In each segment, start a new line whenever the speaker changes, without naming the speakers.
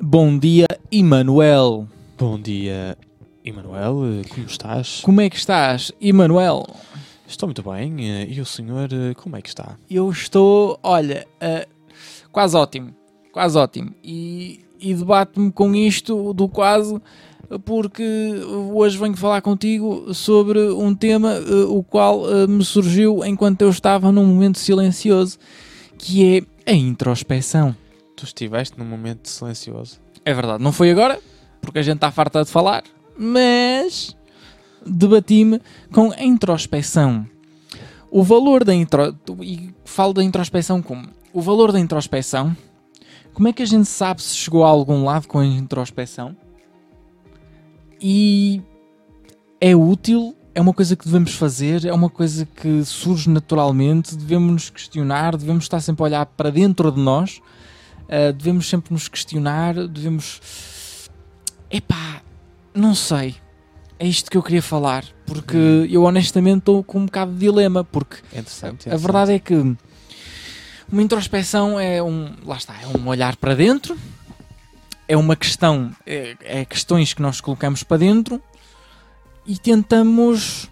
Bom dia, Emanuel.
Bom dia, Emanuel. Como estás?
Como é que estás, Emanuel?
Estou muito bem. eh, E o senhor, eh, como é que está?
Eu estou, olha, ah, quase ótimo. Quase ótimo. E, e debato-me com isto do quase porque hoje venho falar contigo sobre um tema ah, o qual ah, me surgiu enquanto eu estava num momento silencioso, que é a introspeção.
Tu estiveste num momento silencioso.
É verdade, não foi agora, porque a gente está farta de falar, mas debati-me com a introspeção. O valor da intro... E falo da introspeção como? O valor da introspeção. Como é que a gente sabe se chegou a algum lado com a introspeção? E é útil? É uma coisa que devemos fazer? É uma coisa que surge naturalmente? Devemos nos questionar? Devemos estar sempre a olhar para dentro de nós? Uh, devemos sempre nos questionar, devemos. Epá, não sei. É isto que eu queria falar, porque eu honestamente estou com um bocado de dilema, porque
É interessante.
a verdade é que uma introspeção é um. Lá está, é um olhar para dentro, é uma questão, é, é questões que nós colocamos para dentro e tentamos,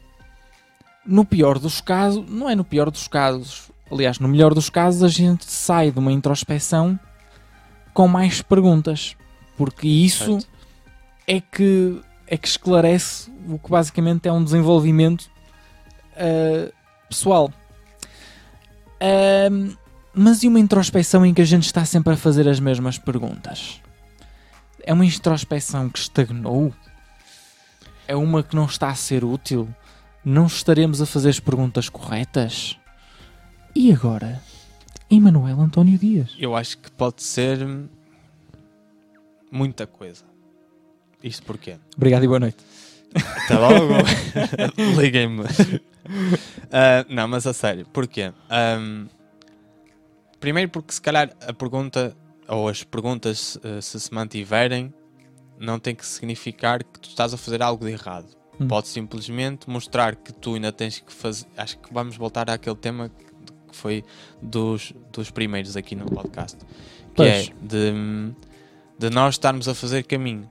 no pior dos casos, não é no pior dos casos, aliás, no melhor dos casos, a gente sai de uma introspeção com mais perguntas, porque isso
Certo.
é que, é que esclarece o que basicamente é um desenvolvimento ah, pessoal. Ahm, mas e uma introspeção em que a gente está sempre a fazer as mesmas perguntas? É uma introspeção que estagnou? É uma que não está a ser útil? Não estaremos a fazer as perguntas corretas? E agora? Emanuel António Dias.
Eu acho que pode ser muita coisa. Isto porquê?
Obrigado e boa noite.
Até logo. Liguem-me. Ah, não, mas a sério, porquê? Ahm, primeiro porque se calhar a pergunta ou as perguntas eh, se se mantiverem não tem que significar que tu estás a fazer algo de errado.
Hum.
Pode simplesmente mostrar que tu ainda tens que fazer. Acho que vamos voltar àquele tema que foi dos, dos primeiros aqui no podcast. Que
Pois.
é de, de nós estarmos a fazer caminho.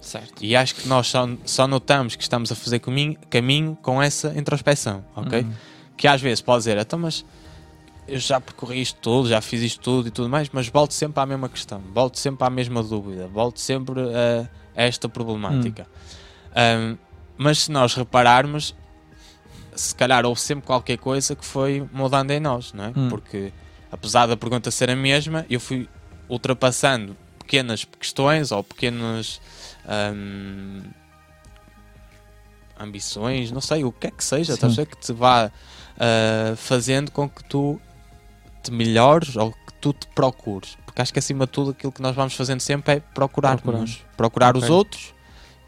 Certo.
E acho que nós só, só notamos que estamos a fazer caminho, caminho com essa introspeção, ok?
Uhum.
Que às vezes pode dizer, então, mas eu já percorri isto tudo, já fiz isto tudo e tudo mais, mas volto sempre à mesma questão, volto sempre à mesma dúvida, volto sempre a, a esta problemática. Um, mas se nós repararmos, se calhar houve sempre qualquer coisa que foi mudando em nós, não é?
Hum.
Porque apesar da pergunta ser a mesma, eu fui ultrapassando pequenas questões ou pequenas hum, ambições, não sei, o que é que seja, estás a que te vá ah, fazendo com que tu te melhores ou que tu te procures. Porque acho que acima de tudo aquilo que nós vamos fazendo sempre é procurar-nos. Procurar os
Ok.
outros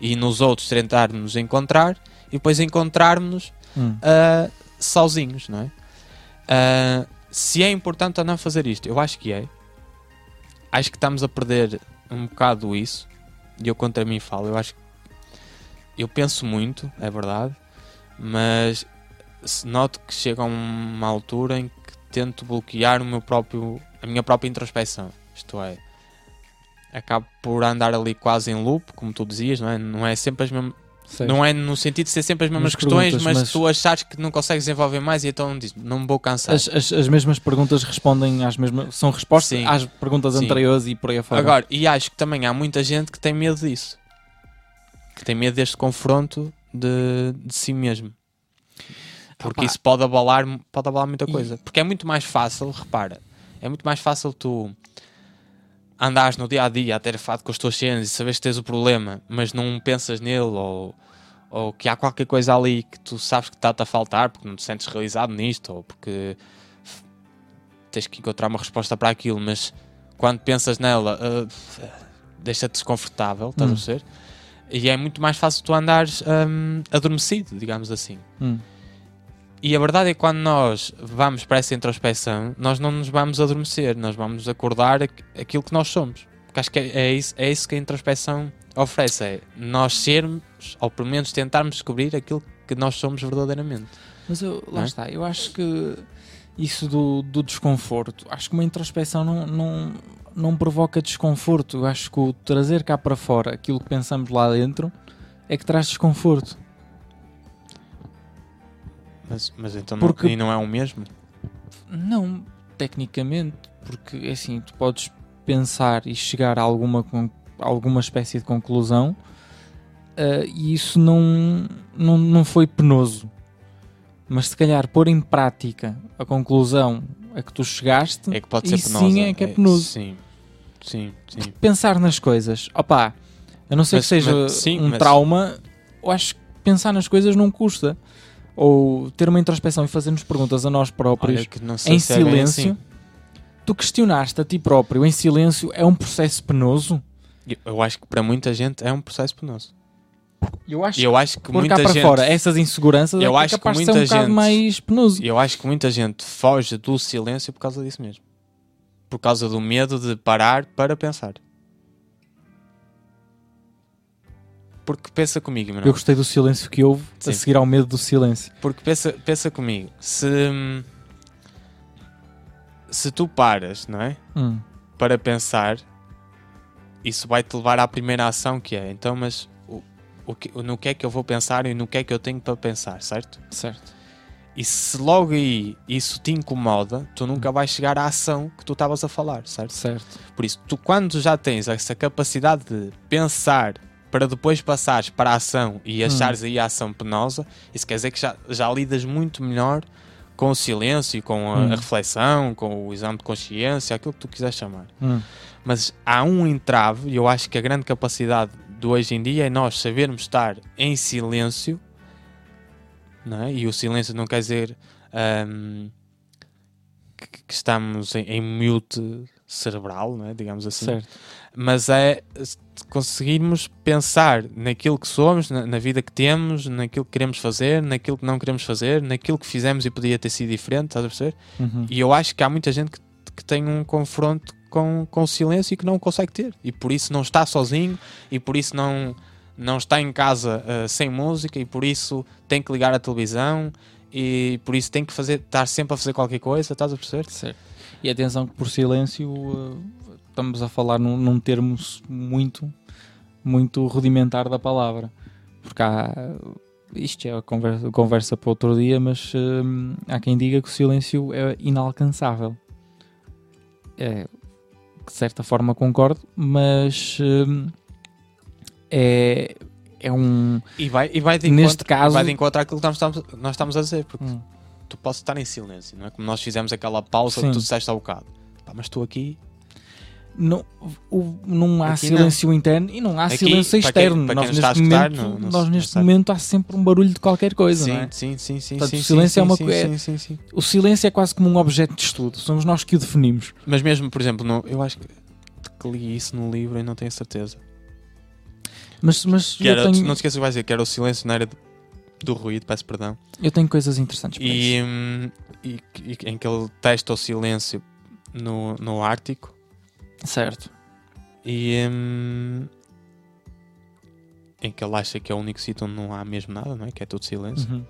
e nos outros tentar nos encontrar e depois encontrarmos
Hum.
ah, sozinhos, não é? Ah, se é importante ou não fazer isto, eu acho que é. Acho que estamos a perder um bocado isso. E eu contra mim falo, eu acho que eu penso muito, é verdade, mas se noto que chega a uma altura em que tento bloquear o meu próprio, a minha própria introspeção. Isto é, acabo por andar ali quase em loop, como tu dizias, não é? Não é sempre as mesmas,
Sei.
não é no sentido de ser sempre as mesmas questões, mas,
mas-
tu achares que não consegues desenvolver mais e então dizes, não me vou cansar.
As, as, as mesmas perguntas respondem às mesmas. São respostas
Sim.
às perguntas
Sim.
anteriores e por aí afora.
Agora, e acho que também há muita gente que tem medo disso. Que tem medo deste confronto de, de si mesmo. Porque isso pode abalar, pode abalar muita
E-
coisa. Porque é muito mais fácil, repara, é muito mais fácil tu andares no dia a dia atarefado com as tuas cenas e saberes que tens o problema, mas não pensas nele ou, ou que há qualquer coisa ali que tu sabes que está-te a faltar porque não te sentes realizado nisto ou porque tens que encontrar uma resposta para aquilo, mas quando pensas nela uh, deixa-te desconfortável, estás
Hum.
a ver? E é muito mais fácil tu andares hum, adormecido, digamos assim.
Hum.
E a verdade é que quando nós vamos para essa introspeção, nós não nos vamos adormecer, nós vamos acordar aqu- aquilo que nós somos. Porque acho que é, é isso, é isso que a introspeção oferece: é nós sermos, ou pelo menos tentarmos descobrir aquilo que nós somos verdadeiramente.
Mas eu, lá
é?
está, eu acho que isso do, do desconforto, acho que uma introspeção não, não, não provoca desconforto. Eu acho que o trazer cá para fora aquilo que pensamos lá dentro é que traz desconforto.
Mas, mas então
Porque-
não, e não é o mesmo?
Não, tecnicamente, porque é assim, tu podes pensar e chegar a alguma, alguma espécie de conclusão ah, e isso não, não, não foi penoso. Mas se calhar pôr em prática a conclusão a que tu chegaste,
É que pode ser
Isso
penosa.
sim é que é penoso.
Sim, sim, sim.
pensar nas coisas, opá, a não ser
Mas-
que seja
mas- sim,
um
mas-
trauma, eu acho que pensar nas coisas não custa. Ou ter uma introspeção e fazer-nos perguntas a nós próprios em
se é
silêncio.
assim.
Tu questionaste a ti próprio em silêncio é um processo penoso?
Eu- Eu acho que para muita gente é um processo penoso.
Eu acho
E eu acho que
que pôr cá
muita
para
gente.
fora essas inseguranças
Eu
é
acho que
capaz de ser um
muita gente-
mais penoso.
Eu acho que muita gente foge do silêncio por causa disso mesmo. Por causa do medo de parar para pensar. Porque pensa comigo,
Eu
Manuel.
gostei do silêncio que houve a
Sim.
seguir ao medo do silêncio.
Porque pensa, pensa comigo. Se. hum, Se tu paras, não é?
Hum,
Para pensar, isso vai te levar à primeira ação que é. Então, mas o, o que- no que é que eu vou pensar e no que é que eu tenho para pensar, certo?
certo.
E se logo aí isso te incomoda, tu nunca vais chegar à ação que tu estavas a falar, certo?
Certo.
Por isso, tu quando já tens essa capacidade de pensar para depois passares para a ação e achares aí a ação penosa, isso quer dizer que já, já lidas muito melhor com o silêncio, com a,
Hum.
reflexão, com o exame de consciência, aquilo que tu quiseres chamar.
Hum,
Mas há um entrave, e eu acho que a grande capacidade de hoje em dia é nós sabermos estar em silêncio, não é? e o silêncio não quer dizer ahm, que, que estamos em, em mute cerebral, é? digamos assim,
certo.
mas é conseguirmos pensar naquilo que somos, na, na vida que temos, naquilo que queremos fazer, naquilo que não queremos fazer, naquilo que fizemos e podia ter sido diferente, estás a perceber?
Uhum.
E eu acho que há muita gente que, que tem um confronto com, com o silêncio e que não consegue ter. E por isso não está sozinho, e por isso não, não está em casa ah, sem música, e por isso tem que ligar a televisão, e por isso tem que fazer, estar sempre a fazer qualquer coisa, estás a perceber?
Certo. E atenção que por silêncio uh, estamos a falar num, num termo muito, muito rudimentar da palavra. Porque há. Isto é a conversa, conversa para outro dia, mas hum, há quem diga que o silêncio é inalcançável. É, de certa forma concordo, mas hum, é, é um.
E vai, e vai de
Neste
encontro,
caso-
vai de encontro àquilo que nós estamos, nós estamos a dizer, porque
Hum,
tu podes estar em silêncio, não é? Como nós fizemos aquela pausa
Sim.
que tu disseste há bocado. Pá, mas estou aqui
Não, o- não há
Aqui
silêncio interno e não há
Aqui,
silêncio
para quem-
externo.
para
nós
quem nos está a
neste
escutar,
momento,
não- não
nós neste
não
momento há sempre um barulho de qualquer coisa,
sim,
não é?
sim, sim, sim,
Portanto,
sim,
o silêncio
sim,
é uma coisa-
sim.
O silêncio é quase como um objeto de estudo. Somos nós que o definimos.
Mas mesmo, por exemplo, no, eu acho que, que li isso no livro e não tenho certeza.
Mas, mas
Que era,
tenho,
Não te esqueças que vai dizer que era o silêncio na de- do ruído, peço perdão.
eu tenho coisas interessantes para isso.
E, hum, e, e em que ele testa o silêncio no, no Ártico
Certo.
e hum, em que ele acha que é o único sítio onde não há mesmo nada, não é? Que é tudo silêncio.
Uhum.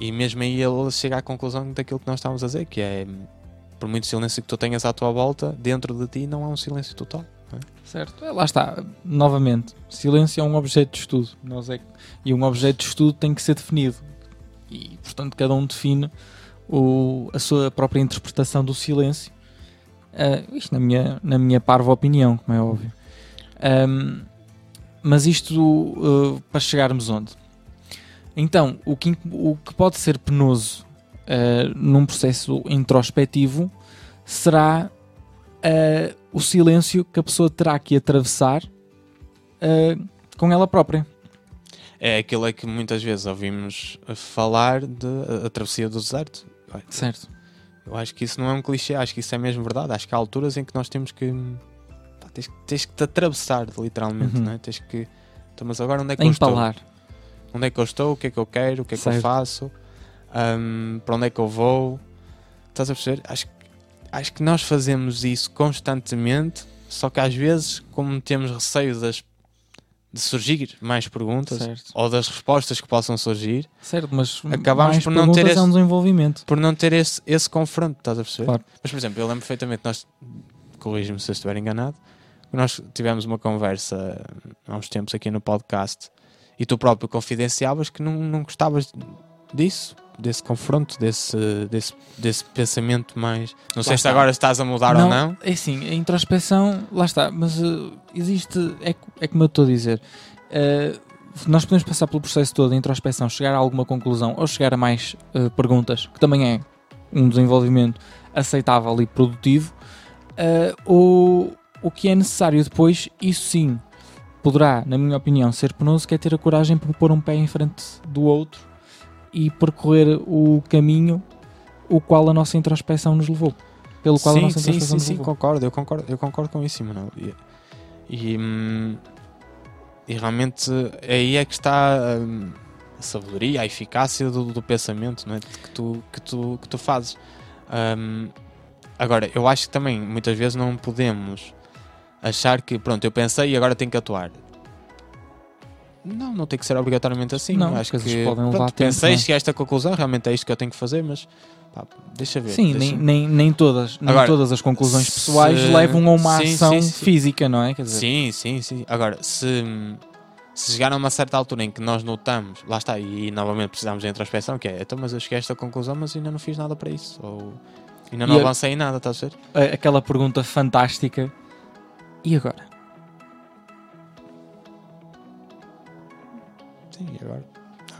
E mesmo aí ele chega à conclusão daquilo que nós estávamos a dizer, que é por muito silêncio que tu tenhas à tua volta, dentro de ti não há um silêncio total.
Certo. É, lá está. Novamente, silêncio é um objeto de estudo. Nós é, e um objeto de estudo tem que ser definido. E, portanto, cada um define o, a sua própria interpretação do silêncio. Ah, isto na minha, na minha parva opinião, como é óbvio. Ahm, mas isto ah, para chegarmos onde? Então, o que, o que pode ser penoso ah, num processo introspectivo será ah, o silêncio que a pessoa terá que atravessar ah, com ela própria.
É aquilo é que muitas vezes ouvimos falar de a, a travessia do deserto.
Certo.
Eu acho que isso não é um clichê, acho que isso é mesmo verdade. Acho que há alturas em que nós temos que. pá, tens, tens que te atravessar, literalmente,
Uhum.
não é? Tens que. Então, mas agora onde é que eu
Empalar.
estou? Onde é que eu estou? O que é que eu quero? O que é que eu
Certo.
faço? Ahm, para onde é que eu vou? Estás a perceber? Acho, que- acho que nós fazemos isso constantemente, só que às vezes, como temos receio das de surgir mais perguntas
Certo.
ou das respostas que possam surgir
Certo, mas
Acabámos
mais
por não ter esse-
é um desenvolvimento.
por não ter esse, esse confronto, estás a perceber?
Claro.
Mas, por exemplo, eu lembro perfeitamente, nós, corrijo-me se eu estiver enganado, nós tivemos uma conversa há uns tempos aqui no podcast e tu próprio confidenciavas que não, não gostavas disso, desse confronto, desse, desse, desse pensamento mais. Não sei se
está.
agora estás a mudar ou não.
É assim, a introspeção, lá está, mas uh, existe, é, é como eu estou a dizer, uh, nós podemos passar pelo processo todo de introspeção, chegar a alguma conclusão ou chegar a mais uh, perguntas, que também é um desenvolvimento aceitável e produtivo, uh, ou o que é necessário depois, isso sim, poderá, na minha opinião, ser penoso, que é ter a coragem para pôr um pé em frente do outro e percorrer o caminho o qual a nossa introspeção nos levou. Pelo qual a
sim,
nossa
sim,
introspeção
sim,
nos
sim,
levou.
concordo, eu concordo, eu concordo com isso, Manuel. E, e, hum, e realmente aí é que está hum, a sabedoria, a eficácia do, do pensamento não é? que, tu, que, tu, que tu fazes. Hum, agora, eu acho que também muitas vezes não podemos achar que, pronto, eu pensei e agora tenho que atuar. Não, não tem que ser obrigatoriamente assim.
Não,
acho que
podem levar
pronto,
tempo,
pensei,
não é?
a esta conclusão, realmente é isto que eu tenho que fazer, mas pá, deixa ver.
Sim,
deixa-
nem, nem, nem, todas, nem
Agora,
todas as conclusões
se-
pessoais levam a uma
sim,
ação
sim, sim.
física, não é? Quer dizer,
Sim, sim, sim. Agora, se, se chegar a uma certa altura em que nós notamos, lá está, e, novamente precisamos de introspeção, que é, então, mas eu cheguei a esta conclusão, mas ainda não fiz nada para isso, ou ainda não
E a-
avancei em nada, estás a ver?
a- aquela pergunta fantástica. E agora?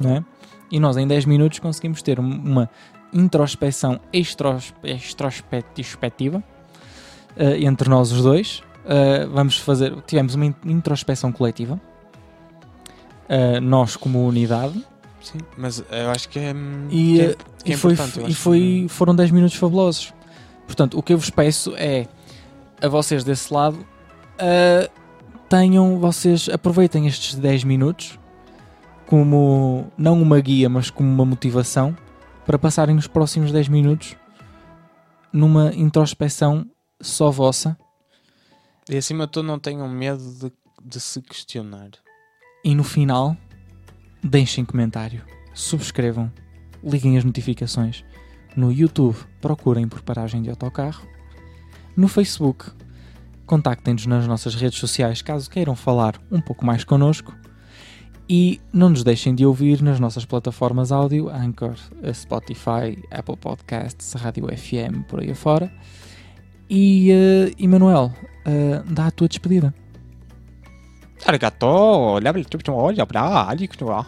É? E nós em 10 minutos conseguimos ter um- uma introspeção extros- extrospectiva eh, entre nós os dois. Eh, vamos fazer, tivemos uma in- introspeção coletiva. Eh, nós como unidade
Sim, mas eu acho que é, hum,
e,
que é, que é
e, foi, e foi, foram 10 minutos fabulosos. Portanto, o que eu vos peço é a vocês desse lado uh, tenham, vocês aproveitem estes 10 minutos como não uma guia, mas como uma motivação para passarem os próximos 10 minutos numa introspeção só vossa
E acima de tudo, não tenham medo de, de se questionar.
e no final deixem comentário, subscrevam, liguem as notificações. No YouTube, procurem por paragem de autocarro. No Facebook, contactem-nos nas nossas redes sociais caso queiram falar um pouco mais connosco. E não nos deixem de ouvir nas nossas plataformas áudio, Anchor, Spotify, Apple Podcasts, Rádio FM, por aí afora. E, eh, Emanuel, eh, dá a tua despedida.
Arigato, olha, olha.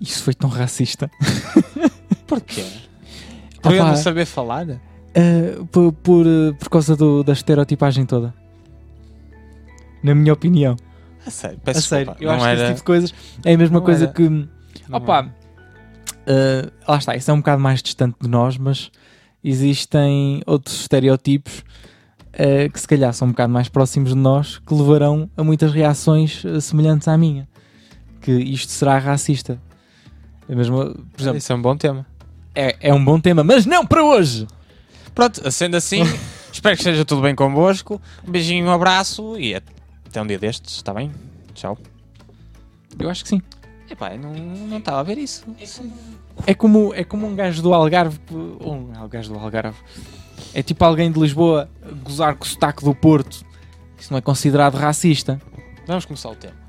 Isso foi tão racista.
Porquê? Por eu não saber falar?
Uh, por, por, uh, por causa do- da estereotipagem toda. Na minha opinião.
A sério, peço
a sério.
desculpa.
Eu
não
acho que
era,
esse tipo de coisas é a mesma
não
coisa
era-
que.
não
Opa, uh, lá está, isso é um bocado mais distante de nós, mas existem outros estereotipos uh, que se calhar são um bocado mais próximos de nós que levarão a muitas reações uh, semelhantes à minha. Que isto será racista. É mesmo, por exemplo,
Isso é um bom tema.
é, é um bom tema, mas não para hoje!
Pronto, sendo assim, espero que esteja tudo bem convosco. Um beijinho, um abraço e até um dia destes, está bem? Tchau.
Eu acho que sim.
Epá, eu não não estava a ver isso.
É como, é como um gajo do Algarve. Um gajo do Algarve. É tipo alguém de Lisboa gozar com o sotaque do Porto. Isso não é considerado racista.
Vamos começar o tema.